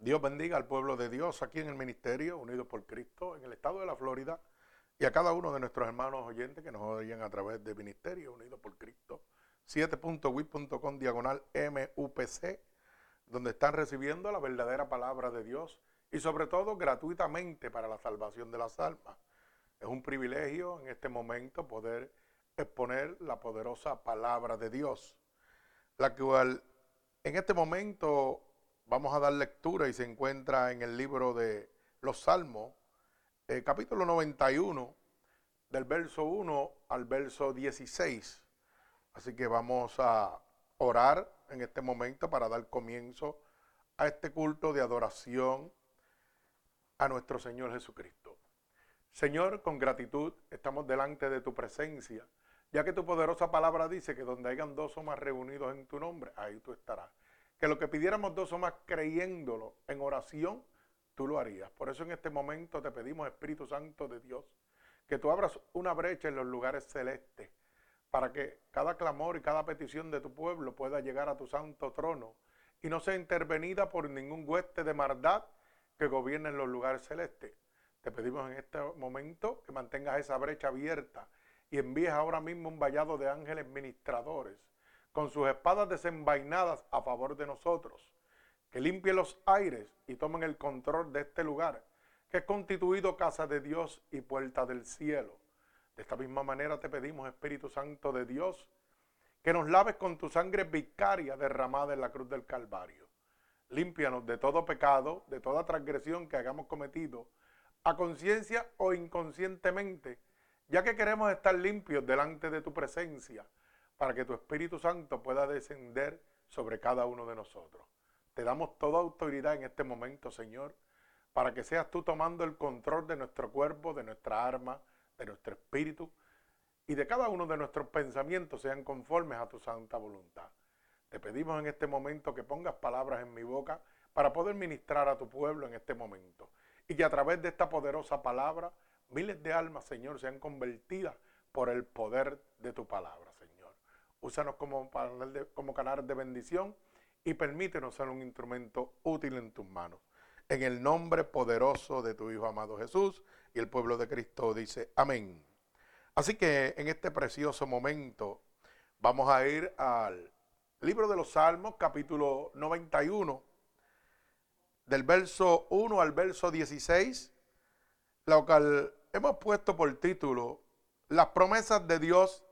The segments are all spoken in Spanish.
Dios bendiga al pueblo de Dios aquí en el ministerio, unidos por Cristo, en el estado de la Florida, y a cada uno de nuestros hermanos oyentes que nos oyen a través de Ministerio Unidos por Cristo, 7.wit.com diagonal MUPC, donde están recibiendo la verdadera palabra de Dios y sobre todo gratuitamente para la salvación de las almas. Es un privilegio en este momento poder exponer la poderosa palabra de Dios, la cual en este momento vamos a dar lectura y se encuentra en el libro de los Salmos, eh, capítulo 91, del verso 1 al verso 16. Así que vamos a orar en este momento para dar comienzo a este culto de adoración a nuestro Señor Jesucristo. Señor, con gratitud estamos delante de tu presencia, ya que tu poderosa palabra dice que donde hayan dos o más reunidos en tu nombre, ahí tú estarás que lo que pidiéramos dos o más creyéndolo en oración, tú lo harías. Por eso en este momento te pedimos, Espíritu Santo de Dios, que tú abras una brecha en los lugares celestes para que cada clamor y cada petición de tu pueblo pueda llegar a tu santo trono y no sea intervenida por ningún hueste de maldad que gobierne en los lugares celestes. Te pedimos en este momento que mantengas esa brecha abierta y envíes ahora mismo un vallado de ángeles ministradores con sus espadas desenvainadas a favor de nosotros, que limpie los aires y tomen el control de este lugar, que es constituido casa de Dios y puerta del cielo. De esta misma manera te pedimos, Espíritu Santo de Dios, que nos laves con tu sangre vicaria derramada en la cruz del Calvario. Límpianos de todo pecado, de toda transgresión que hayamos cometido, a conciencia o inconscientemente, ya que queremos estar limpios delante de tu presencia para que tu Espíritu Santo pueda descender sobre cada uno de nosotros. Te damos toda autoridad en este momento, Señor, para que seas tú tomando el control de nuestro cuerpo, de nuestra arma, de nuestro espíritu y de cada uno de nuestros pensamientos sean conformes a tu santa voluntad. Te pedimos en este momento que pongas palabras en mi boca para poder ministrar a tu pueblo en este momento y que a través de esta poderosa palabra miles de almas, Señor, sean convertidas por el poder de tu palabra. Úsanos como, canal de bendición y permítenos ser un instrumento útil en tus manos. En el nombre poderoso de tu Hijo amado Jesús y el pueblo de Cristo dice amén. Así que en este precioso momento vamos a ir al libro de los Salmos, capítulo 91, del verso 1 al verso 16, lo cual hemos puesto por título Las promesas de Dios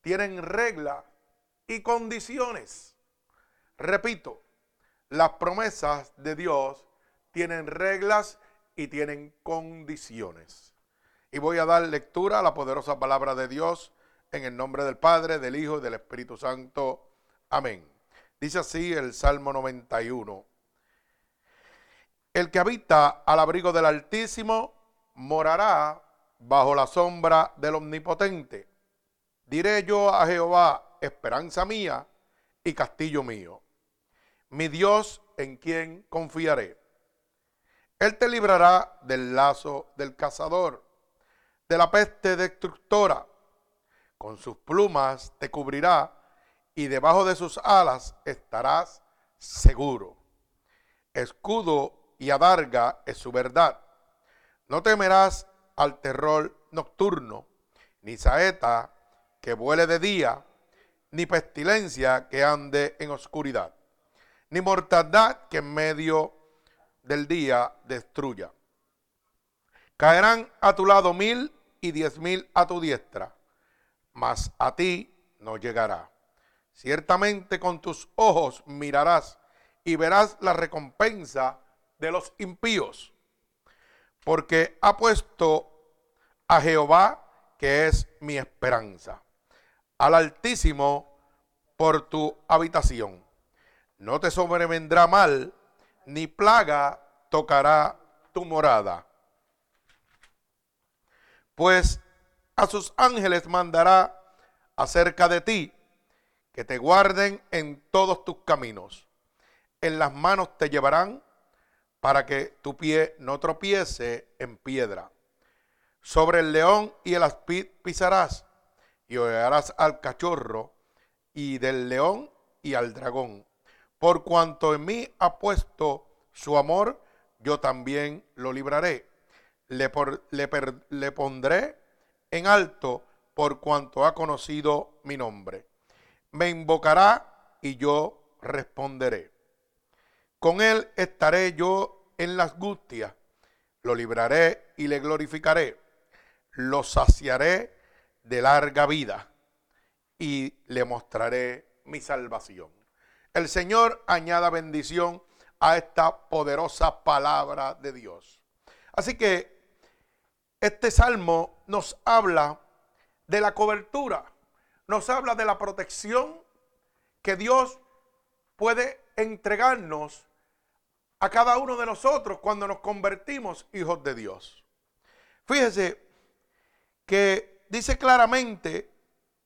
tienen reglas y condiciones. Repito, las promesas de Dios tienen reglas y tienen condiciones. Y voy a dar lectura a la poderosa palabra de Dios en el nombre del Padre, del Hijo y del Espíritu Santo. Amén. Dice así el Salmo 91. El que habita al abrigo del Altísimo morará bajo la sombra del Omnipotente. Diré yo a Jehová, esperanza mía y castillo mío, mi Dios en quien confiaré. Él te librará del lazo del cazador, de la peste destructora. Con sus plumas te cubrirá y debajo de sus alas estarás seguro. Escudo y adarga es su verdad. No temerás al terror nocturno, ni saeta que vuele de día, ni pestilencia que ande en oscuridad, ni mortandad que en medio del día destruya. Caerán a tu lado mil y diez mil a tu diestra, mas a ti no llegará. Ciertamente con tus ojos mirarás y verás la recompensa de los impíos, porque ha puesto a Jehová, que es mi esperanza al Altísimo por tu habitación. No te sobrevendrá mal, ni plaga tocará tu morada. Pues a sus ángeles mandará acerca de ti, que te guarden en todos tus caminos. En las manos te llevarán para que tu pie no tropiece en piedra. Sobre el león y el aspid pisarás y oirás al cachorro y del león y al dragón, por cuanto en mí ha puesto su amor, yo también lo libraré. Le, pondré en alto por cuanto ha conocido mi nombre. Me invocará y yo responderé. Con él estaré yo en las angustias, lo libraré y le glorificaré, lo saciaré de larga vida y le mostraré mi salvación. El Señor añada bendición a esta poderosa palabra de Dios. Así que este salmo nos habla de la cobertura, nos habla de la protección que Dios puede entregarnos a cada uno de nosotros cuando nos convertimos hijos de Dios. Fíjese que dice claramente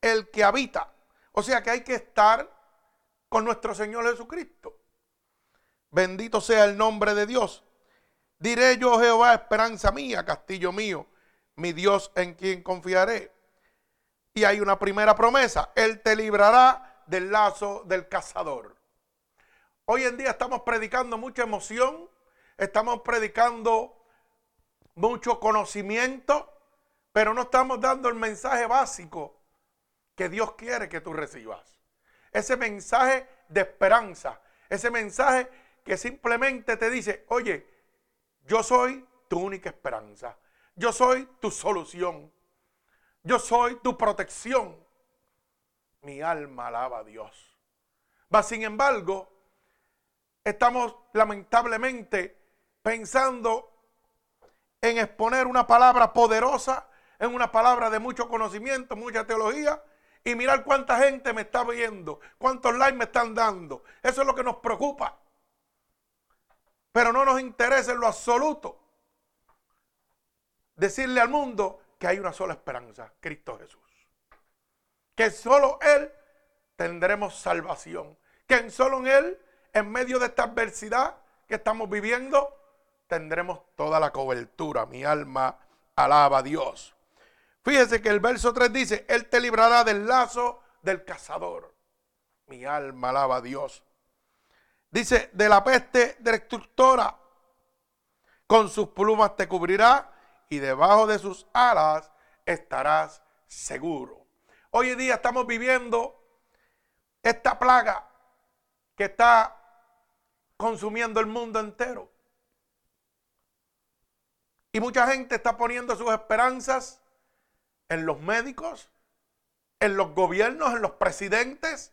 el que habita, o sea que hay que estar con nuestro Señor Jesucristo. Bendito sea el nombre de Dios. Diré yo Jehová, esperanza mía, castillo mío, mi Dios en quien confiaré. Y hay una primera promesa, Él te librará del lazo del cazador. Hoy en día estamos predicando mucha emoción, estamos predicando mucho conocimiento, pero no estamos dando el mensaje básico que Dios quiere que tú recibas. Ese mensaje de esperanza, ese mensaje que simplemente te dice, oye, yo soy tu única esperanza, yo soy tu solución, yo soy tu protección. Mi alma alaba a Dios. Va, sin embargo, estamos lamentablemente pensando en exponer una palabra poderosa, en una palabra de mucho conocimiento, mucha teología, y mirar cuánta gente me está viendo, cuántos likes me están dando. Eso es lo que nos preocupa. Pero no nos interesa en lo absoluto decirle al mundo que hay una sola esperanza, Cristo Jesús. Que solo Él tendremos salvación. Que solo en Él en medio de esta adversidad que estamos viviendo, tendremos toda la cobertura. Mi alma alaba a Dios. Fíjese que el verso 3 dice, Él te librará del lazo del cazador. Mi alma alaba a Dios. Dice, de la peste destructora, con sus plumas te cubrirá y debajo de sus alas estarás seguro. Hoy en día estamos viviendo esta plaga que está consumiendo el mundo entero. Y mucha gente está poniendo sus esperanzas en los médicos, en los gobiernos, en los presidentes,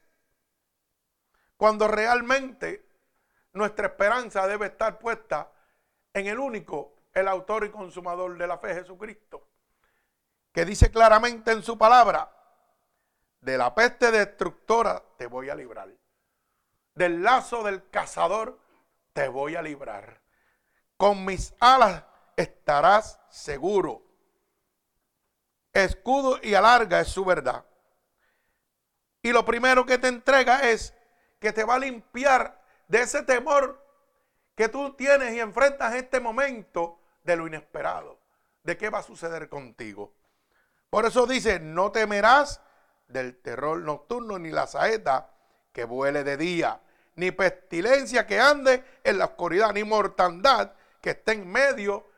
cuando realmente nuestra esperanza debe estar puesta en el único, el autor y consumador de la fe, Jesucristo, que dice claramente en su palabra, de la peste destructora te voy a librar del lazo del cazador te voy a librar. Con mis alas estarás seguro. Escudo y alarga es su verdad. Y lo primero que te entrega es que te va a limpiar de ese temor que tú tienes y enfrentas en este momento de lo inesperado, de qué va a suceder contigo. Por eso dice, no temerás del terror nocturno ni la saeta que vuele de día, ni pestilencia que ande en la oscuridad, ni mortandad que esté en medio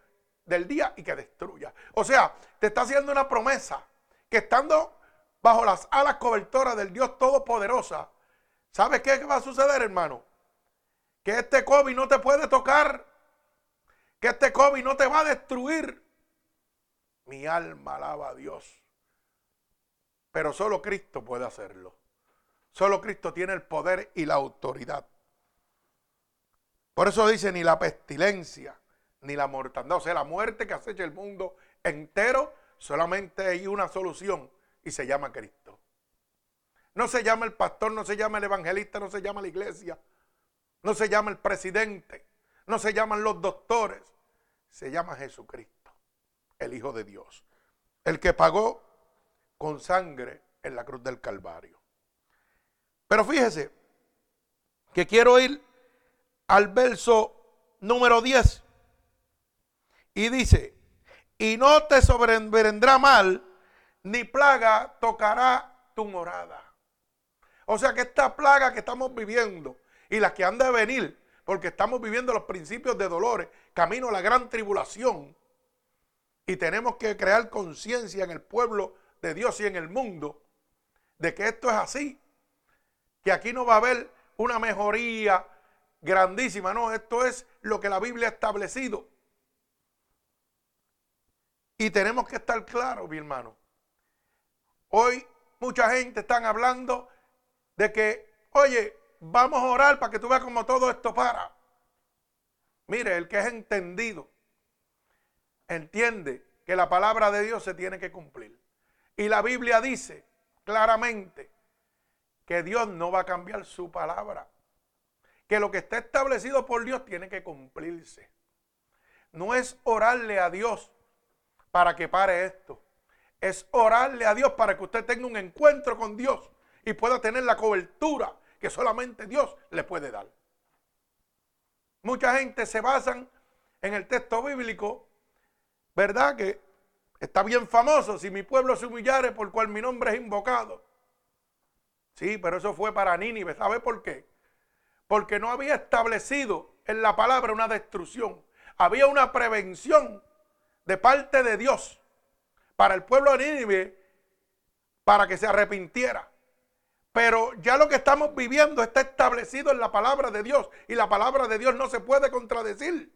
del día y que destruya. O sea, te está haciendo una promesa que estando bajo las alas cobertoras del Dios Todopoderosa, ¿sabes qué va a suceder, hermano? Que este COVID no te puede tocar, que este COVID no te va a destruir. Mi alma alaba a Dios. Pero solo Cristo puede hacerlo. Solo Cristo tiene el poder y la autoridad. Por eso dice ni la pestilencia, ni la mortandad, o sea, la muerte que acecha el mundo entero, solamente hay una solución y se llama Cristo. No se llama el pastor, no se llama el evangelista, no se llama la iglesia, no se llama el presidente, no se llaman los doctores, se llama Jesucristo, el Hijo de Dios, el que pagó con sangre en la cruz del Calvario. Pero fíjese que quiero ir al verso número 10. Y dice, y no te sobrevendrá mal, ni plaga tocará tu morada. O sea que esta plaga que estamos viviendo y las que han de venir, porque estamos viviendo los principios de dolores, camino a la gran tribulación. Y tenemos que crear conciencia en el pueblo de Dios y en el mundo de que esto es así. Que aquí no va a haber una mejoría grandísima, no, esto es lo que la Biblia ha establecido. Y tenemos que estar claros, mi hermano. Hoy mucha gente está hablando de que, oye, vamos a orar para que tú veas cómo todo esto para. Mire, el que es entendido, entiende que la palabra de Dios se tiene que cumplir. Y la Biblia dice claramente que Dios no va a cambiar su palabra. Que lo que está establecido por Dios tiene que cumplirse. No es orarle a Dios para que pare esto. Es orarle a Dios para que usted tenga un encuentro con Dios y pueda tener la cobertura que solamente Dios le puede dar. Mucha gente se basan en el texto bíblico, ¿verdad? Que está bien famoso, si mi pueblo se humillare por cual mi nombre es invocado. Sí, pero eso fue para Nínive, ¿sabe por qué? Porque no había establecido en la palabra una destrucción, había una prevención de parte de Dios para el pueblo de Nínive para que se arrepintiera. Pero ya lo que estamos viviendo está establecido en la palabra de Dios y la palabra de Dios no se puede contradecir.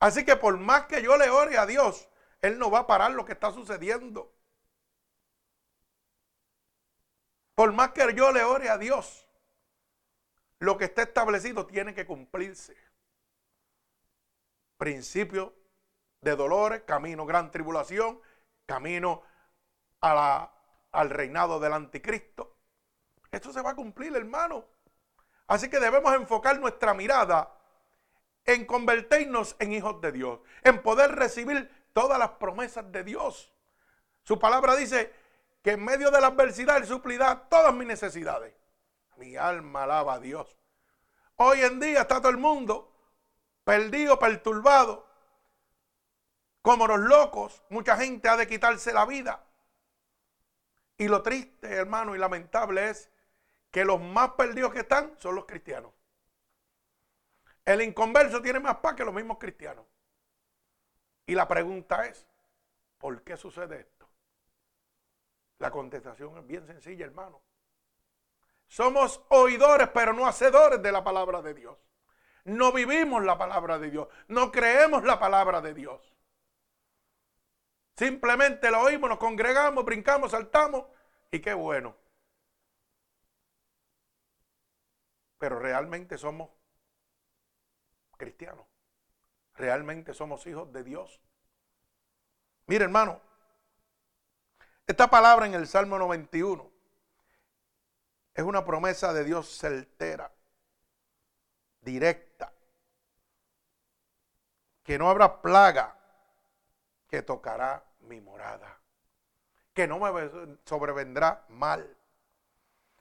Así que por más que yo le ore a Dios, Él no va a parar lo que está sucediendo. Por más que yo le ore a Dios, lo que está establecido tiene que cumplirse. Principio de dolores, camino gran tribulación, camino a la al reinado del anticristo. Esto se va a cumplir, hermano. Así que debemos enfocar nuestra mirada en convertirnos en hijos de Dios, en poder recibir todas las promesas de Dios. Su palabra dice que en medio de la adversidad Él suplirá todas mis necesidades. Mi alma alaba a Dios. Hoy en día está todo el mundo perdido, perturbado, como los locos. Mucha gente ha de quitarse la vida. Y lo triste, hermano, y lamentable es que los más perdidos que están son los cristianos. El inconverso tiene más paz que los mismos cristianos. Y la pregunta es, ¿por qué sucede esto? La contestación es bien sencilla, hermano. Somos oidores, pero no hacedores de la palabra de Dios. No vivimos la palabra de Dios. No creemos la palabra de Dios. Simplemente lo oímos, nos congregamos, brincamos, saltamos y qué bueno. Pero realmente somos cristianos. Realmente somos hijos de Dios. Mire hermano, esta palabra en el Salmo 91 es una promesa de Dios certera, directa, que no habrá plaga que tocará mi morada, que no me sobrevendrá mal.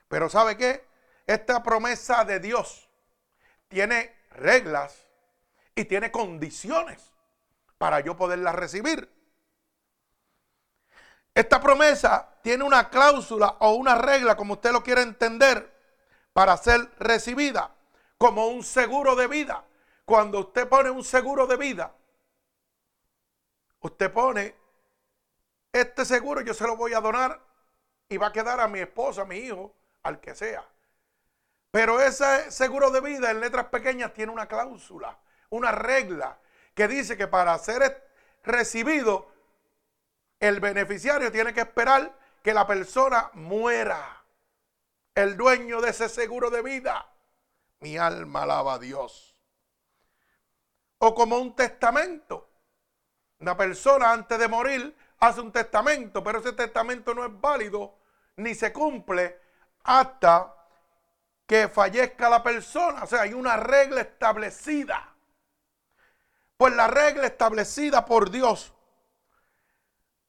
Pero ¿sabe qué? Esta promesa de Dios tiene reglas y tiene condiciones para yo poderla recibir. Esta promesa tiene una cláusula o una regla, como usted lo quiera entender, para ser recibida, como un seguro de vida. Cuando usted pone un seguro de vida, Usted pone, este seguro yo se lo voy a donar y va a quedar a mi esposa, a mi hijo, al que sea. Pero ese seguro de vida en letras pequeñas tiene una cláusula, una regla que dice que para ser recibido, el beneficiario tiene que esperar que la persona muera. El dueño de ese seguro de vida. Mi alma alaba a Dios. O como un testamento. Una persona antes de morir hace un testamento, pero ese testamento no es válido ni se cumple hasta que fallezca la persona. O sea, hay una regla establecida. Pues la regla establecida por Dios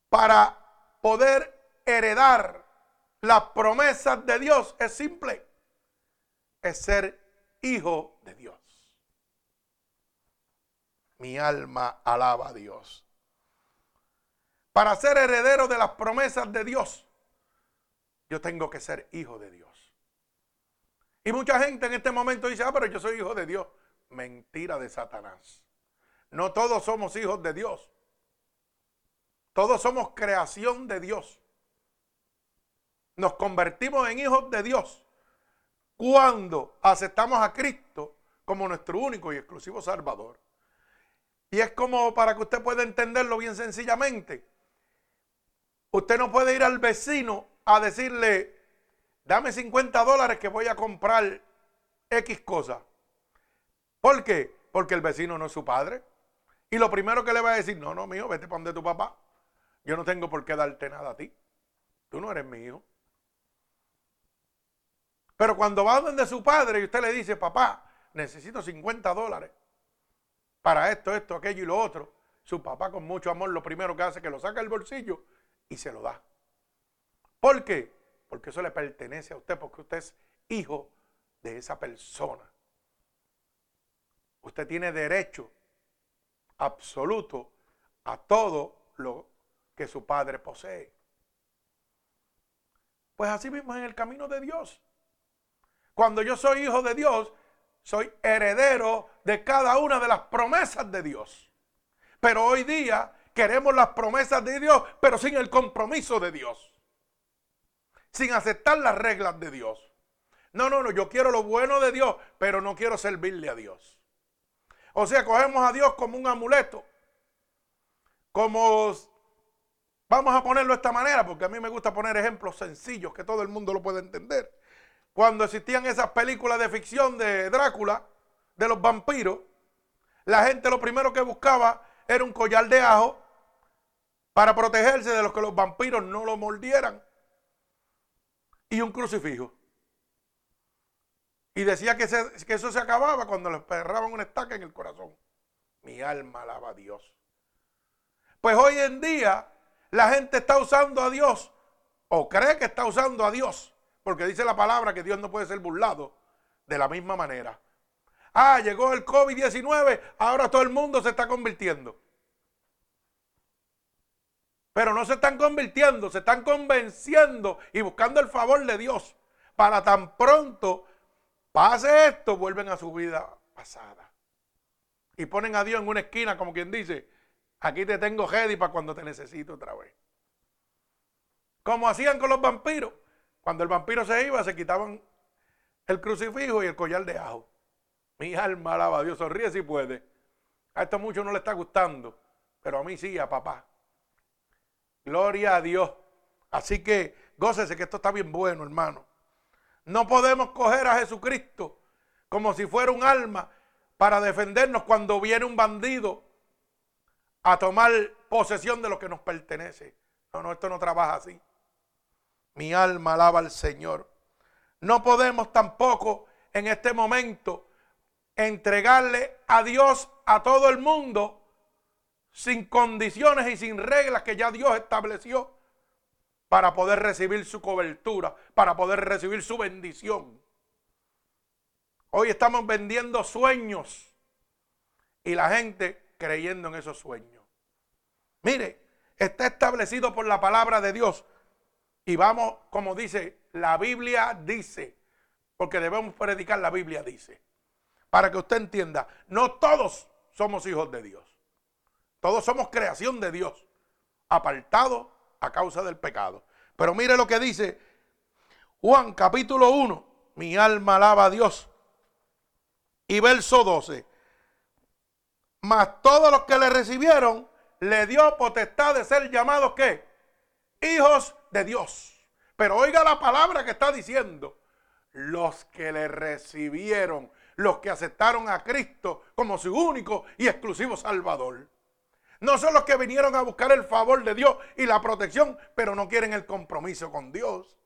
para poder heredar las promesas de Dios es simple. Es ser hijo de Dios. Mi alma alaba a Dios para ser heredero de las promesas de Dios, yo tengo que ser hijo de Dios. Y mucha gente en este momento dice, ah, pero yo soy hijo de Dios. Mentira de Satanás. No todos somos hijos de Dios. Todos somos creación de Dios. Nos convertimos en hijos de Dios cuando aceptamos a Cristo como nuestro único y exclusivo Salvador. Y es como para que usted pueda entenderlo bien sencillamente. Usted no puede ir al vecino a decirle, dame 50 dólares que voy a comprar X cosa. ¿Por qué? Porque el vecino no es su padre. Y lo primero que le va a decir, no, no, mío, vete para donde tu papá. Yo no tengo por qué darte nada a ti. Tú no eres hijo. Pero cuando va donde su padre y usted le dice, papá, necesito 50 dólares para esto, esto, aquello y lo otro, su papá con mucho amor lo primero que hace es que lo saca del bolsillo y se lo da. ¿Por qué? Porque eso le pertenece a usted, porque usted es hijo de esa persona. Usted tiene derecho absoluto a todo lo que su padre posee. Pues así mismo en el camino de Dios. Cuando yo soy hijo de Dios, soy heredero de cada una de las promesas de Dios. Pero hoy día queremos las promesas de Dios, pero sin el compromiso de Dios. Sin aceptar las reglas de Dios. No, no, no, yo quiero lo bueno de Dios, pero no quiero servirle a Dios. O sea, cogemos a Dios como un amuleto. Como, vamos a ponerlo de esta manera, porque a mí me gusta poner ejemplos sencillos que todo el mundo lo puede entender. Cuando existían esas películas de ficción de Drácula, de los vampiros, la gente lo primero que buscaba era un collar de ajo para protegerse de los que los vampiros no lo mordieran y un crucifijo. Y decía que, eso se acababa cuando le perraban una estaca en el corazón. Mi alma alaba a Dios. Pues hoy en día la gente está usando a Dios o cree que está usando a Dios, porque dice la palabra que Dios no puede ser burlado de la misma manera. Ah, llegó el COVID-19, ahora todo el mundo se está convirtiendo. Pero no se están convirtiendo, se están convenciendo y buscando el favor de Dios para tan pronto Pase esto, vuelven a su vida pasada. Y ponen a Dios en una esquina como quien dice, aquí te tengo ready para cuando te necesito otra vez. Como hacían con los vampiros. Cuando el vampiro se iba, se quitaban el crucifijo y el collar de ajo. Mi alma alaba a Dios, sonríe si puede. A esto mucho no le está gustando, pero a mí sí, a papá. Gloria a Dios. Así que gócese que esto está bien bueno, hermano. No podemos coger a Jesucristo como si fuera un alma para defendernos cuando viene un bandido a tomar posesión de lo que nos pertenece. No, no, esto no trabaja así. Mi alma alaba al Señor. No podemos tampoco en este momento entregarle a Dios a todo el mundo sin condiciones y sin reglas que ya Dios estableció para poder recibir su cobertura, para poder recibir su bendición. Hoy estamos vendiendo sueños y la gente creyendo en esos sueños. Mire, está establecido por la palabra de Dios y vamos, como dice, la Biblia dice, porque debemos predicar la Biblia dice, para que usted entienda, no todos somos hijos de Dios, todos somos creación de Dios, apartados a causa del pecado. Pero mire lo que dice Juan capítulo 1. Mi alma alaba a Dios. Y verso 12. Mas todos los que le recibieron, le dio potestad de ser llamados ¿qué? Hijos de Dios. Pero oiga la palabra que está diciendo. Los que le recibieron, los que aceptaron a Cristo como su único y exclusivo Salvador. No son los que vinieron a buscar el favor de Dios y la protección, pero no quieren el compromiso con Dios.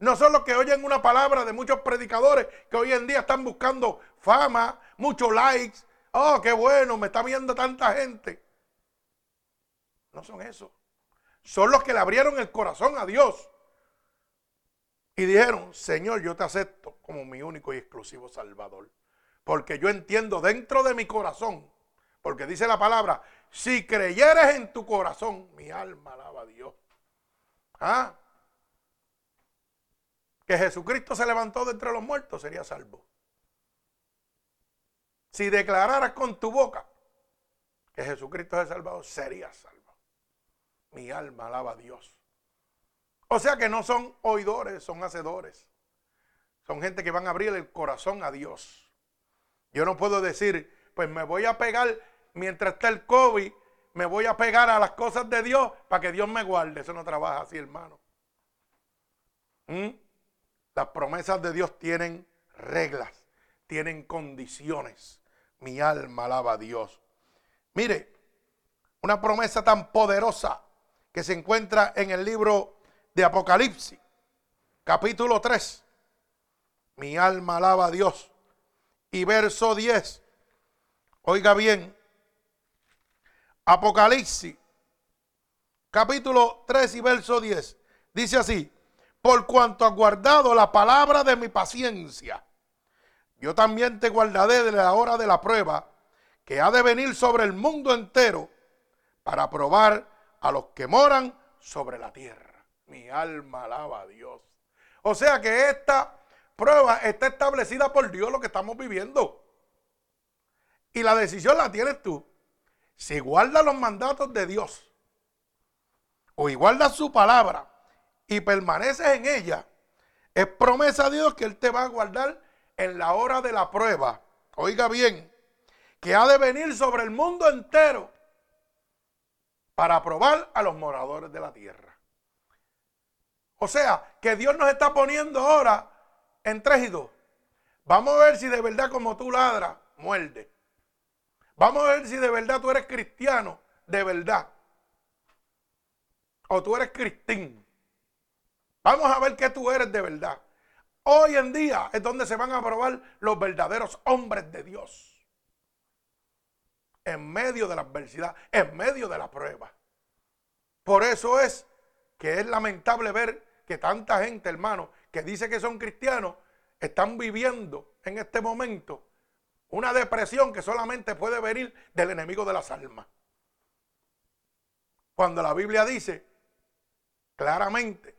No son los que oyen una palabra de muchos predicadores que hoy en día están buscando fama, muchos likes. Oh, qué bueno, me está viendo tanta gente. No son esos. Son los que le abrieron el corazón a Dios. Y dijeron, Señor, yo te acepto como mi único y exclusivo Salvador. Porque yo entiendo dentro de mi corazón, porque dice la palabra, si creyeres en tu corazón, mi alma alaba a Dios. ¿Ah? que Jesucristo se levantó de entre los muertos, sería salvo. Si declararas con tu boca que Jesucristo es salvado, sería salvo. Mi alma alaba a Dios. O sea que no son oidores, son hacedores. Son gente que van a abrir el corazón a Dios. Yo no puedo decir, pues me voy a pegar mientras está el COVID, me voy a pegar a las cosas de Dios para que Dios me guarde. Eso no trabaja así, hermano. ¿Mm? Las promesas de Dios tienen reglas, tienen condiciones. Mi alma alaba a Dios. Mire, una promesa tan poderosa que se encuentra en el libro de Apocalipsis, capítulo 3. Mi alma alaba a Dios. Y verso 10. Oiga bien. Apocalipsis, capítulo 3 y verso 10. Dice así por cuanto has guardado la palabra de mi paciencia. Yo también te guardaré de la hora de la prueba que ha de venir sobre el mundo entero para probar a los que moran sobre la tierra. Mi alma alaba a Dios. O sea que esta prueba está establecida por Dios lo que estamos viviendo. Y la decisión la tienes tú. Si guardas los mandatos de Dios o guardas su palabra y permaneces en ella, es promesa de Dios que Él te va a guardar en la hora de la prueba. Oiga bien, que ha de venir sobre el mundo entero para probar a los moradores de la tierra. O sea, que Dios nos está poniendo ahora en tres y dos. Vamos a ver si de verdad como tú ladras, muerde. Vamos a ver si de verdad tú eres cristiano, de verdad. O tú eres cristín. Vamos a ver qué tú eres de verdad. Hoy en día es donde se van a probar los verdaderos hombres de Dios. En medio de la adversidad, en medio de la prueba. Por eso es que es lamentable ver que tanta gente, hermano, que dice que son cristianos, están viviendo en este momento una depresión que solamente puede venir del enemigo de las almas. Cuando la Biblia dice claramente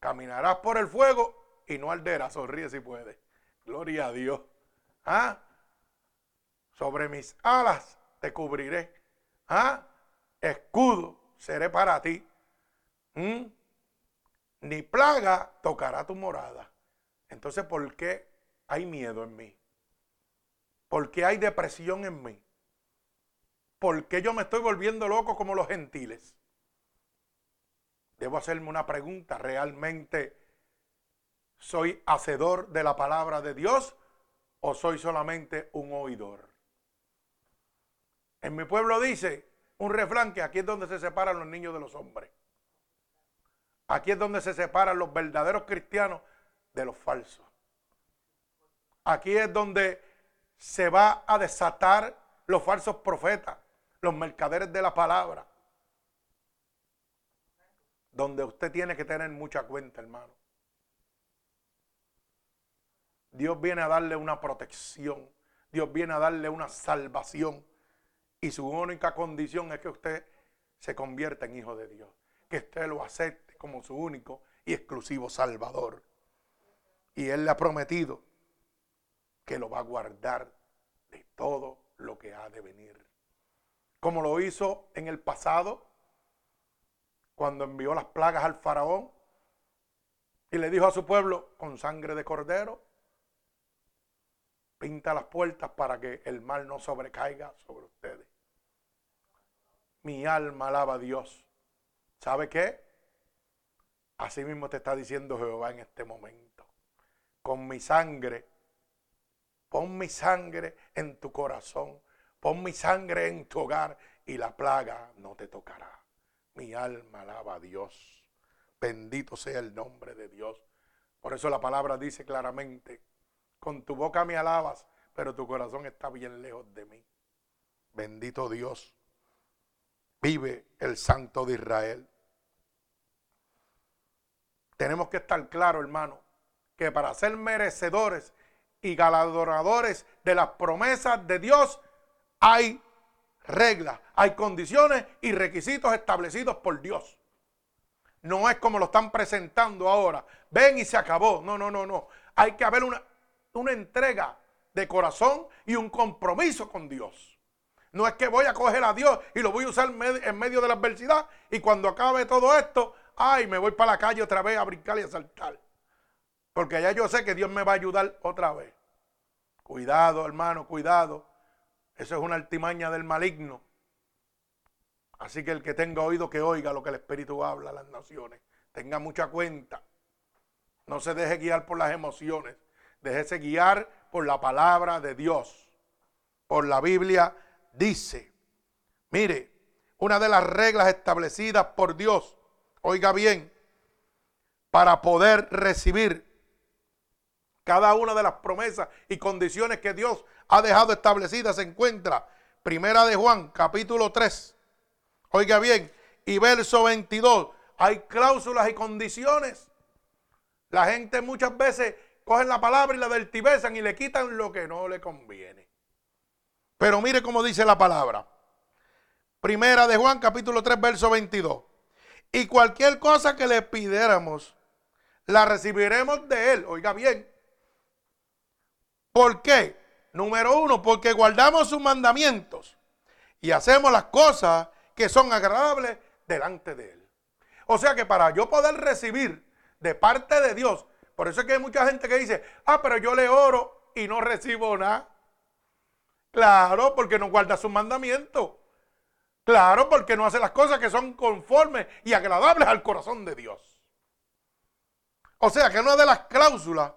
Caminarás por el fuego y no arderás. Sonríe si puedes. Gloria a Dios. ¿Ah? Sobre mis alas te cubriré. ¿Ah? Escudo seré para ti. ¿Mm? Ni plaga tocará tu morada. Entonces, ¿por qué hay miedo en mí? ¿Por qué hay depresión en mí? ¿Por qué yo me estoy volviendo loco como los gentiles? Debo hacerme una pregunta, ¿realmente soy hacedor de la palabra de Dios o soy solamente un oidor? En mi pueblo dice un refrán que aquí es donde se separan los niños de los hombres. Aquí es donde se separan los verdaderos cristianos de los falsos. Aquí es donde se va a desatar los falsos profetas, los mercaderes de la palabra donde usted tiene que tener mucha cuenta, hermano. Dios viene a darle una protección, Dios viene a darle una salvación y su única condición es que usted se convierta en hijo de Dios, que usted lo acepte como su único y exclusivo Salvador. Y Él le ha prometido que lo va a guardar de todo lo que ha de venir. Como lo hizo en el pasado, cuando envió las plagas al faraón y le dijo a su pueblo, con sangre de cordero, pinta las puertas para que el mal no sobrecaiga sobre ustedes. Mi alma alaba a Dios. ¿Sabe qué? Así mismo te está diciendo Jehová en este momento. Con mi sangre, pon mi sangre en tu corazón, pon mi sangre en tu hogar y la plaga no te tocará. Mi alma alaba a Dios. Bendito sea el nombre de Dios. Por eso la palabra dice claramente, con tu boca me alabas, pero tu corazón está bien lejos de mí. Bendito Dios. Vive el Santo de Israel. Tenemos que estar claros, hermano, que para ser merecedores y galardonadores de las promesas de Dios hay reglas, hay condiciones y requisitos establecidos por Dios. No es como lo están presentando ahora. Ven y se acabó. No, no, no, no. Hay que haber una, una entrega de corazón y un compromiso con Dios. No es que voy a coger a Dios y lo voy a usar en medio de la adversidad y cuando acabe todo esto, ay, me voy para la calle otra vez a brincar y a saltar. Porque ya yo sé que Dios me va a ayudar otra vez. Cuidado, hermano, cuidado. Eso es una altimaña del maligno. Así que el que tenga oído que oiga lo que el Espíritu habla a las naciones. Tenga mucha cuenta. No se deje guiar por las emociones. Déjese guiar por la palabra de Dios. Por la Biblia dice. Mire, una de las reglas establecidas por Dios, oiga bien, para poder recibir cada una de las promesas y condiciones que Dios ha dejado establecidas se encuentra Primera de Juan, capítulo 3. Oiga bien, y verso 22. Hay cláusulas y condiciones. La gente muchas veces cogen la palabra y la vertibesan y le quitan lo que no le conviene. Pero mire cómo dice la palabra. Primera de Juan, capítulo 3, verso 22. Y cualquier cosa que le pidiéramos, la recibiremos de Él. Oiga bien. ¿Por qué? Número uno, porque guardamos sus mandamientos y hacemos las cosas que son agradables delante de Él. O sea que para yo poder recibir de parte de Dios, por eso es que hay mucha gente que dice, ah, pero yo le oro y no recibo nada. Claro, porque no guarda sus mandamientos. Claro, porque no hace las cosas que son conformes y agradables al corazón de Dios. O sea que una de las cláusulas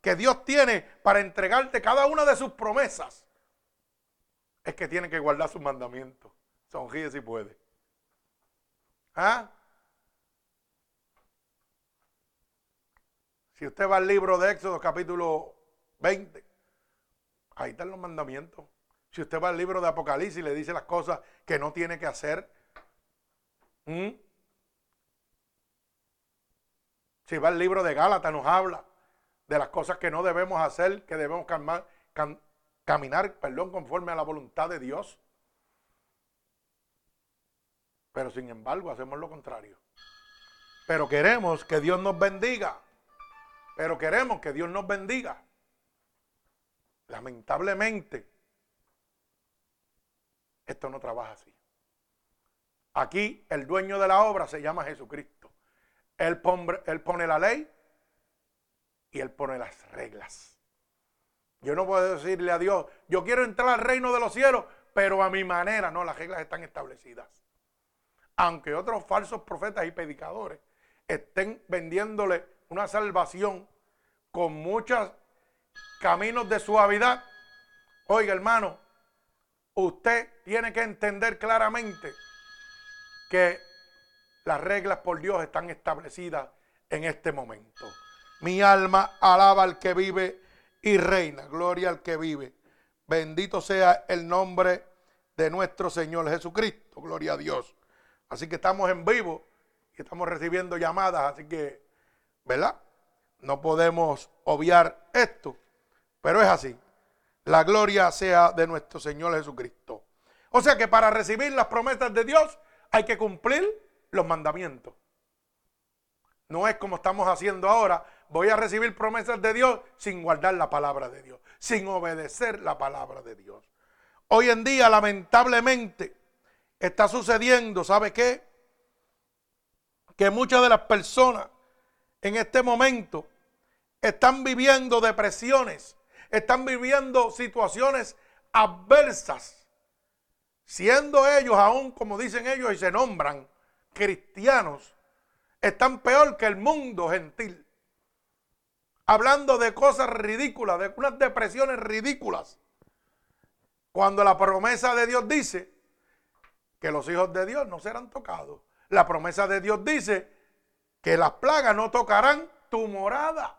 que Dios tiene para entregarte cada una de sus promesas es que tiene que guardar sus mandamientos. Sonríe si puede. ¿Ah? Si usted va al libro de Éxodo capítulo 20, ahí están los mandamientos. Si usted va al libro de Apocalipsis y le dice las cosas que no tiene que hacer. Si va al libro de Gálatas nos habla de las cosas que no debemos hacer, que debemos caminar perdón, conforme a la voluntad de Dios. Pero sin embargo hacemos lo contrario. Pero queremos que Dios nos bendiga. Pero queremos que Dios nos bendiga. Lamentablemente, esto no trabaja así. Aquí el dueño de la obra se llama Jesucristo. Él pone, él pone la ley y Él pone las reglas. Yo no puedo decirle a Dios, yo quiero entrar al reino de los cielos, pero a mi manera. No, las reglas están establecidas. Aunque otros falsos profetas y predicadores estén vendiéndole una salvación con muchos caminos de suavidad, oiga hermano, usted tiene que entender claramente que las reglas por Dios están establecidas en este momento. Mi alma alaba al que vive y reina. Gloria al que vive. Bendito sea el nombre de nuestro Señor Jesucristo. Gloria a Dios. Así que estamos en vivo y estamos recibiendo llamadas. Así que, ¿verdad? No podemos obviar esto. Pero es así. La gloria sea de nuestro Señor Jesucristo. O sea que para recibir las promesas de Dios hay que cumplir los mandamientos. No es como estamos haciendo ahora, voy a recibir promesas de Dios sin guardar la palabra de Dios, sin obedecer la palabra de Dios. Hoy en día, lamentablemente, está sucediendo, ¿sabe qué? Que muchas de las personas en este momento están viviendo depresiones, están viviendo situaciones adversas, siendo ellos aún, como dicen ellos y se nombran, cristianos, están peor que el mundo gentil hablando de cosas ridículas, de unas depresiones ridículas. Cuando la promesa de Dios dice que los hijos de Dios no serán tocados. La promesa de Dios dice que las plagas no tocarán tu morada.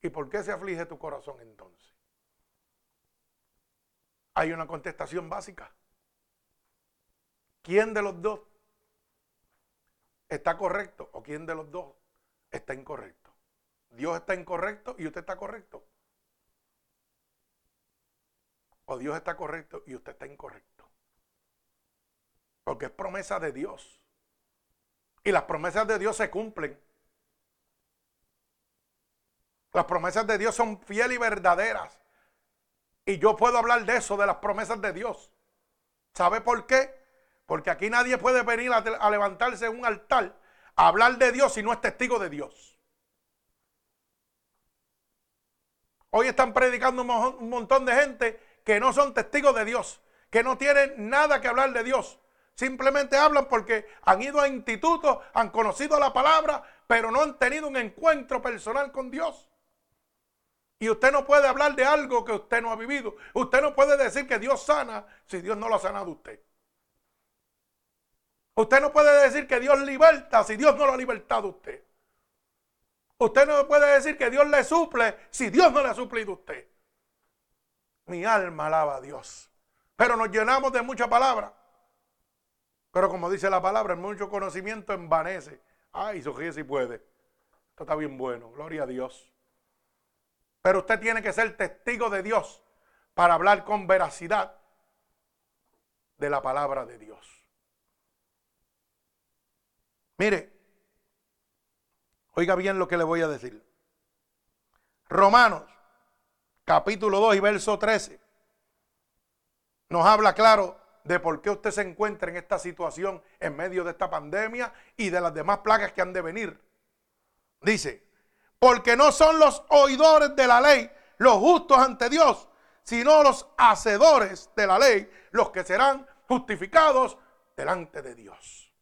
¿Y por qué se aflige tu corazón entonces? Hay una contestación básica. ¿Quién de los dos está correcto o quién de los dos está incorrecto. Dios está incorrecto y usted está correcto. O Dios está correcto y usted está incorrecto. Porque es promesa de Dios. Y las promesas de Dios se cumplen. Las promesas de Dios son fieles y verdaderas. Y yo puedo hablar de eso, de las promesas de Dios. ¿Sabe por qué? Porque aquí nadie puede venir a, levantarse en un altar a hablar de Dios si no es testigo de Dios. Hoy están predicando un montón de gente que no son testigos de Dios, que no tienen nada que hablar de Dios. Simplemente hablan porque han ido a institutos, han conocido la palabra, pero no han tenido un encuentro personal con Dios. Y usted no puede hablar de algo que usted no ha vivido. Usted no puede decir que Dios sana si Dios no lo ha sanado usted. Usted no puede decir que Dios liberta si Dios no lo ha libertado usted. Usted no puede decir que Dios le suple si Dios no le ha suplido a usted. Mi alma alaba a Dios. Pero nos llenamos de mucha palabra. Pero como dice la palabra, mucho conocimiento envanece. Ay, Sofía si puede. Esto está bien bueno. Gloria a Dios. Pero usted tiene que ser testigo de Dios para hablar con veracidad de la palabra de Dios. Mire, oiga bien lo que le voy a decir. Romanos, capítulo 2 y verso 13, nos habla claro de por qué usted se encuentra en esta situación en medio de esta pandemia y de las demás plagas que han de venir. Dice, porque no son los oidores de la ley los justos ante Dios, sino los hacedores de la ley los que serán justificados delante de Dios.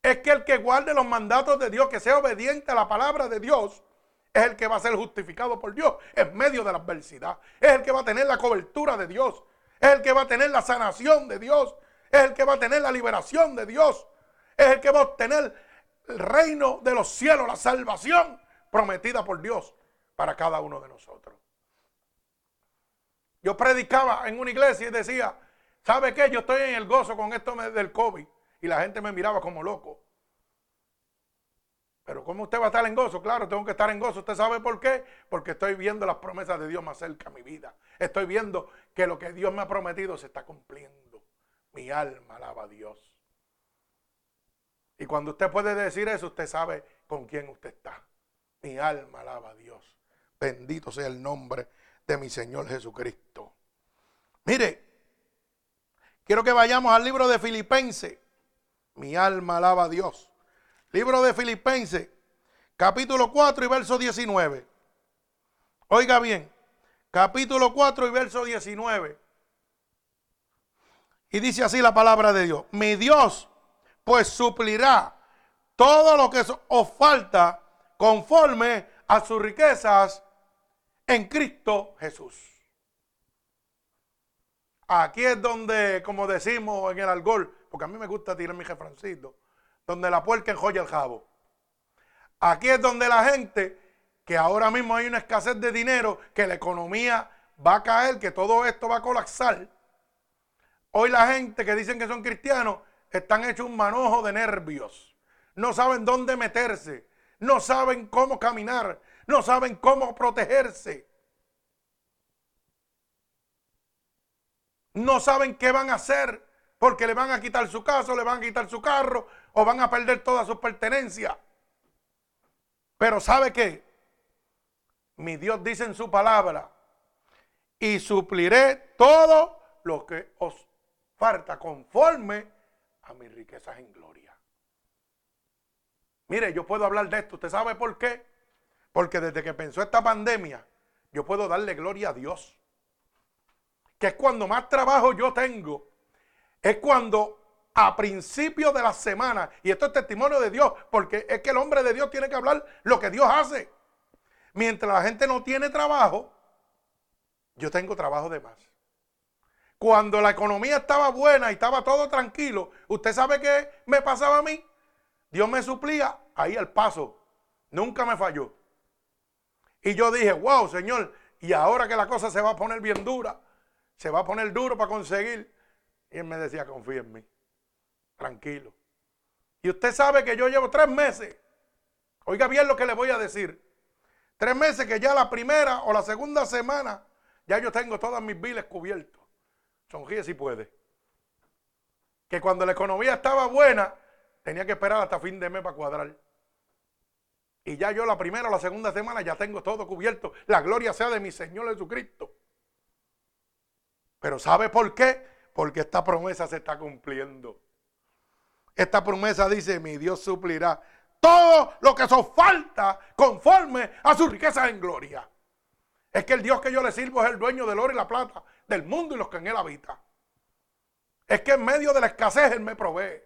Es que el que guarde los mandatos de Dios, que sea obediente a la palabra de Dios, es el que va a ser justificado por Dios en medio de la adversidad. Es el que va a tener la cobertura de Dios es el que va a tener la sanación de Dios, es el que va a tener la liberación de Dios, es el que va a obtener el reino de los cielos, la salvación prometida por Dios para cada uno de nosotros. Yo predicaba en una iglesia y decía, ¿sabe qué? Yo estoy en el gozo con esto del COVID. Y la gente me miraba como loco. Pero ¿cómo usted va a estar en gozo? Claro, tengo que estar en gozo. ¿Usted sabe por qué? Porque estoy viendo las promesas de Dios más cerca a mi vida. Estoy viendo que lo que Dios me ha prometido se está cumpliendo. Mi alma alaba a Dios. Y cuando usted puede decir eso, usted sabe con quién usted está. Mi alma alaba a Dios. Bendito sea el nombre de mi Señor Jesucristo. Mire, quiero que vayamos al libro de Filipenses. Mi alma alaba a Dios. Libro de Filipenses, capítulo 4 y verso 19. Oiga bien, capítulo 4 y verso 19. Y dice así la palabra de Dios. Mi Dios pues suplirá todo lo que os falta conforme a sus riquezas en Cristo Jesús. Aquí es donde, como decimos en el algol, porque a mí me gusta tirar mi jefrancito, donde la puerca enjoya el jabo. Aquí es donde la gente, que ahora mismo hay una escasez de dinero, que la economía va a caer, que todo esto va a colapsar. Hoy la gente que dicen que son cristianos están hechos un manojo de nervios. No saben dónde meterse. No saben cómo caminar. No saben cómo protegerse. No saben qué van a hacer porque le van a quitar su casa, le van a quitar su carro o van a perder todas sus pertenencias. Pero ¿sabe qué? Mi Dios dice en su palabra, y supliré todo lo que os falta conforme a mis riquezas en gloria. Mire, yo puedo hablar de esto. ¿Usted sabe por qué? Porque desde que pensó esta pandemia, yo puedo darle gloria a Dios. Que es cuando más trabajo yo tengo es cuando a principio de la semana, y esto es testimonio de Dios, porque es que el hombre de Dios tiene que hablar lo que Dios hace. Mientras la gente no tiene trabajo, yo tengo trabajo de más. Cuando la economía estaba buena y estaba todo tranquilo, ¿usted sabe qué me pasaba a mí? Dios me suplía ahí al paso. Nunca me falló. Y yo dije, wow, Señor, y ahora que la cosa se va a poner bien dura, se va a poner duro para conseguir, y él me decía, confía en mí, tranquilo. Y usted sabe que yo llevo tres meses. Oiga bien lo que le voy a decir. Tres meses que ya la primera o la segunda semana, ya yo tengo todas mis biles cubiertos. Sonríe si puede. Que cuando la economía estaba buena, tenía que esperar hasta fin de mes para cuadrar. Y ya yo la primera o la segunda semana ya tengo todo cubierto. La gloria sea de mi Señor Jesucristo. Pero ¿sabe por qué? Porque esta promesa se está cumpliendo. Esta promesa dice, mi Dios suplirá todo lo que os falta conforme a su riqueza en gloria. Es que el Dios que yo le sirvo es el dueño del oro y la plata, del mundo y los que en él habitan. Es que en medio de la escasez Él me provee.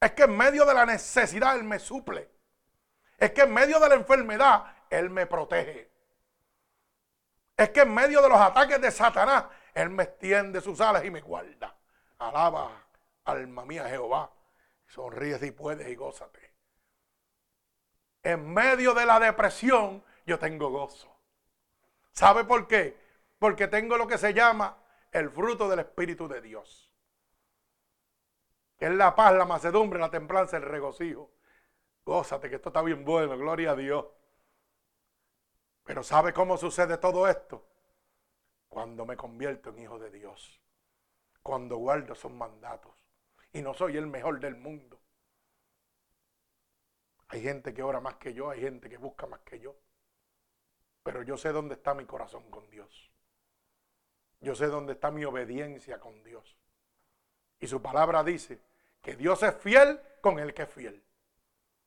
Es que en medio de la necesidad Él me suple. Es que en medio de la enfermedad Él me protege. Es que en medio de los ataques de Satanás Él me extiende sus alas y me guarda. Alaba, alma mía, Jehová. Sonríe si puedes y gózate. En medio de la depresión yo tengo gozo. ¿Sabe por qué? Porque tengo lo que se llama el fruto del Espíritu de Dios. Que es la paz, la macedumbre, la templanza, el regocijo. Gózate que esto está bien bueno, gloria a Dios. Pero ¿sabe cómo sucede todo esto? Cuando me convierto en hijo de Dios. Cuando guardo sus mandatos. Y no soy el mejor del mundo. Hay gente que ora más que yo, hay gente que busca más que yo. Pero yo sé dónde está mi corazón con Dios. Yo sé dónde está mi obediencia con Dios. Y su palabra dice que Dios es fiel con el que es fiel.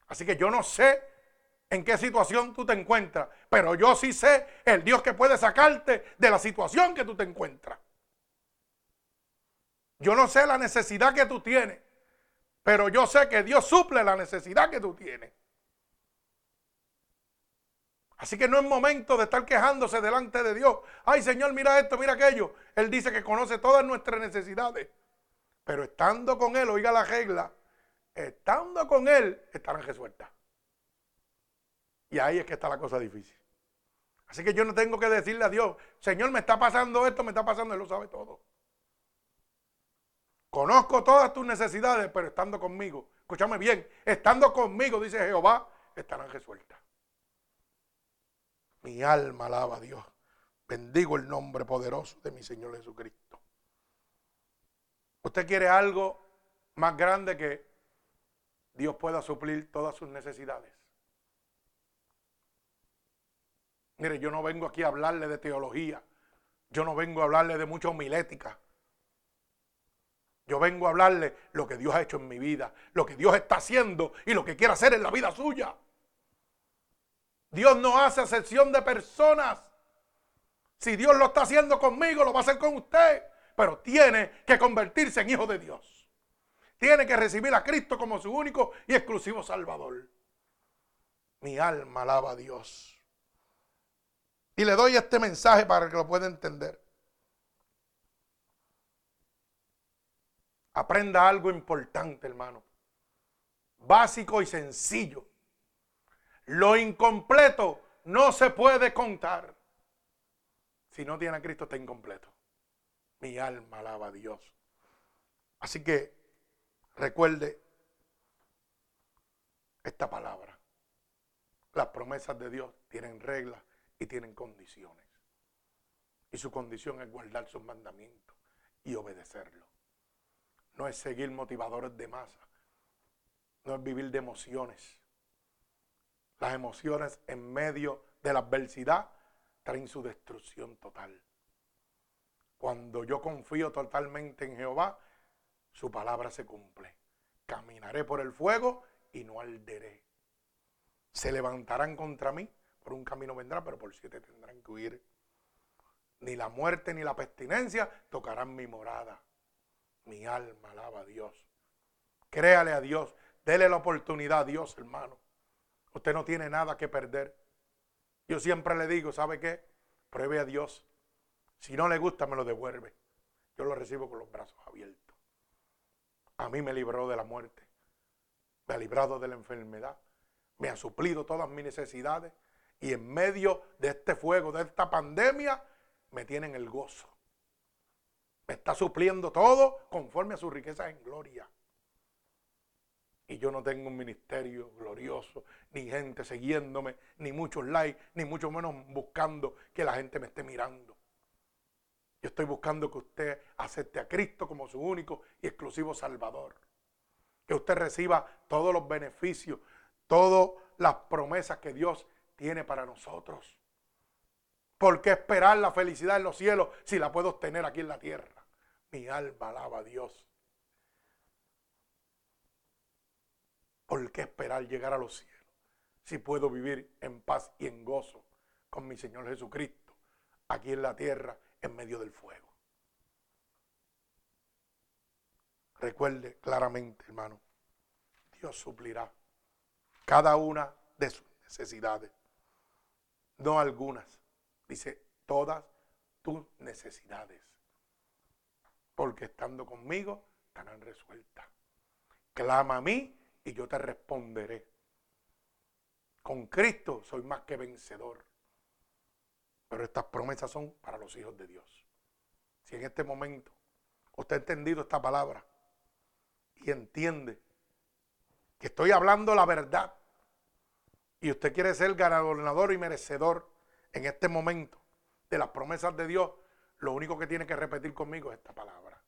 Así que yo no sé en qué situación tú te encuentras, pero yo sí sé el Dios que puede sacarte de la situación que tú te encuentras. Yo no sé la necesidad que tú tienes, pero yo sé que Dios suple la necesidad que tú tienes. Así que no es momento de estar quejándose delante de Dios. Ay Señor, mira esto, mira aquello. Él dice que conoce todas nuestras necesidades. Pero estando con Él, oiga la regla, estando con Él, estarán resueltas. Y ahí es que está la cosa difícil. Así que yo no tengo que decirle a Dios, Señor, me está pasando esto, me está pasando, Él lo sabe todo. Conozco todas tus necesidades, pero estando conmigo, escúchame bien, estando conmigo, dice Jehová, estarán resueltas. Mi alma alaba a Dios. Bendigo el nombre poderoso de mi Señor Jesucristo. ¿Usted quiere algo más grande que Dios pueda suplir todas sus necesidades? Mire, yo no vengo aquí a hablarle de teología. Yo no vengo a hablarle de mucha homilética. Yo vengo a hablarle lo que Dios ha hecho en mi vida, lo que Dios está haciendo y lo que quiere hacer en la vida suya. Dios no hace excepción de personas. Si Dios lo está haciendo conmigo, lo va a hacer con usted. Pero tiene que convertirse en hijo de Dios. Tiene que recibir a Cristo como su único y exclusivo Salvador. Mi alma alaba a Dios. Y le doy este mensaje para que lo pueda entender. Aprenda algo importante, hermano. Básico y sencillo. Lo incompleto no se puede contar. Si no tiene a Cristo está incompleto. Mi alma alaba a Dios. Así que recuerde esta palabra. Las promesas de Dios tienen reglas y tienen condiciones. Y su condición es guardar sus mandamientos y obedecerlos. No es seguir motivadores de masa. No es vivir de emociones. Las emociones en medio de la adversidad traen su destrucción total. Cuando yo confío totalmente en Jehová, su palabra se cumple. Caminaré por el fuego y no arderé. Se levantarán contra mí, por un camino vendrá, pero por siete tendrán que huir. Ni la muerte ni la pestilencia tocarán mi morada. Mi alma alaba a Dios. Créale a Dios. Dele la oportunidad a Dios, hermano. Usted no tiene nada que perder. Yo siempre le digo, ¿sabe qué? Pruebe a Dios. Si no le gusta, me lo devuelve. Yo lo recibo con los brazos abiertos. A mí me libró de la muerte. Me ha librado de la enfermedad. Me ha suplido todas mis necesidades. Y en medio de este fuego, de esta pandemia, me tienen el gozo. Me está supliendo todo conforme a su riqueza en gloria. Y yo no tengo un ministerio glorioso, ni gente siguiéndome, ni muchos likes, ni mucho menos buscando que la gente me esté mirando. Yo estoy buscando que usted acepte a Cristo como su único y exclusivo Salvador. que usted reciba todos los beneficios, todas las promesas que Dios tiene para nosotros. ¿Por qué esperar la felicidad en los cielos si la puedo obtener aquí en la tierra? Mi alma alaba a Dios. ¿Por qué esperar llegar a los cielos si puedo vivir en paz y en gozo con mi Señor Jesucristo aquí en la tierra en medio del fuego? Recuerde claramente, hermano, Dios suplirá cada una de sus necesidades, no algunas. Dice, todas tus necesidades. Porque estando conmigo estarán resueltas. Clama a mí y yo te responderé. Con Cristo soy más que vencedor. Pero estas promesas son para los hijos de Dios. Si en este momento usted ha entendido esta palabra y entiende que estoy hablando la verdad y usted quiere ser ganador y merecedor en este momento de las promesas de Dios, lo único que tiene que repetir conmigo es esta palabra.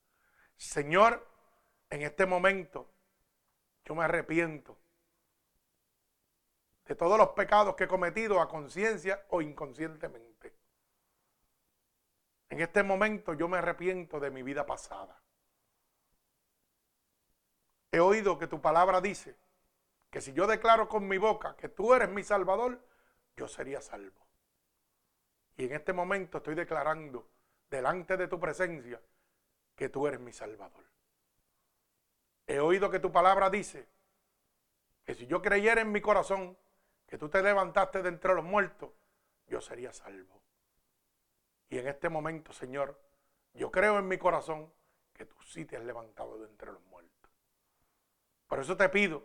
Señor, en este momento yo me arrepiento de todos los pecados que he cometido a conciencia o inconscientemente. En este momento yo me arrepiento de mi vida pasada. He oído que tu palabra dice que si yo declaro con mi boca que tú eres mi salvador, yo sería salvo. Y en este momento estoy declarando delante de tu presencia que tú eres mi salvador. He oído que tu palabra dice que si yo creyera en mi corazón que tú te levantaste de entre los muertos, yo sería salvo. Y en este momento, Señor, yo creo en mi corazón que tú sí te has levantado de entre los muertos. Por eso te pido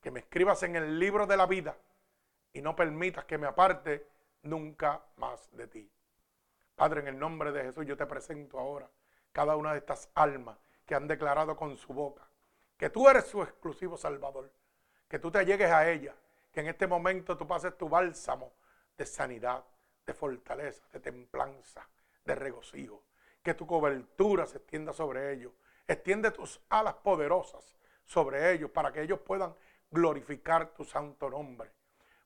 que me escribas en el libro de la vida y no permitas que me aparte nunca más de ti. Padre, en el nombre de Jesús yo te presento ahora cada una de estas almas que han declarado con su boca que tú eres su exclusivo Salvador, que tú te llegues a ella, que en este momento tú pases tu bálsamo de sanidad, de fortaleza, de templanza, de regocijo, que tu cobertura se extienda sobre ellos, extiende tus alas poderosas sobre ellos para que ellos puedan glorificar tu santo nombre.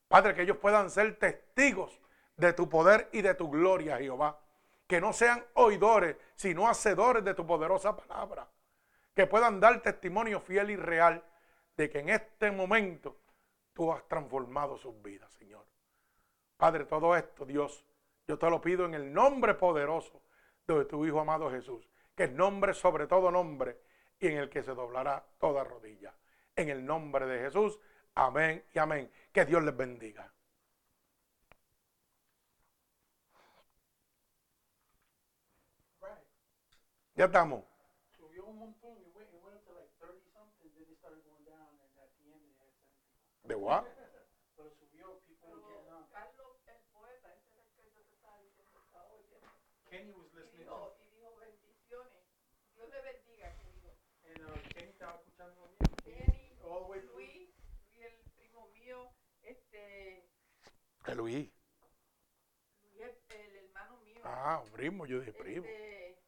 Padre, que ellos puedan ser testigos de tu poder y de tu gloria, Jehová. Que no sean oidores, sino hacedores de tu poderosa palabra. Que puedan dar testimonio fiel y real de que en este momento tú has transformado sus vidas, Señor. Padre, todo esto, Dios, yo te lo pido en el nombre poderoso de tu Hijo amado Jesús, que es nombre sobre todo nombre y en el que se doblará toda rodilla. En el nombre de Jesús, amén y amén. Que Dios les bendiga. Ya estamos. Estaba oyendo. Kenny was listening to, y dijo bendiciones. Dios le bendiga, querido. and uh, Kenny estaba escuchando bien. Kenny, all the way through. Luis, Luis el primo mío, este, Luis. Luis el, el hermano mío, Ah, primo, yo dije primo. este,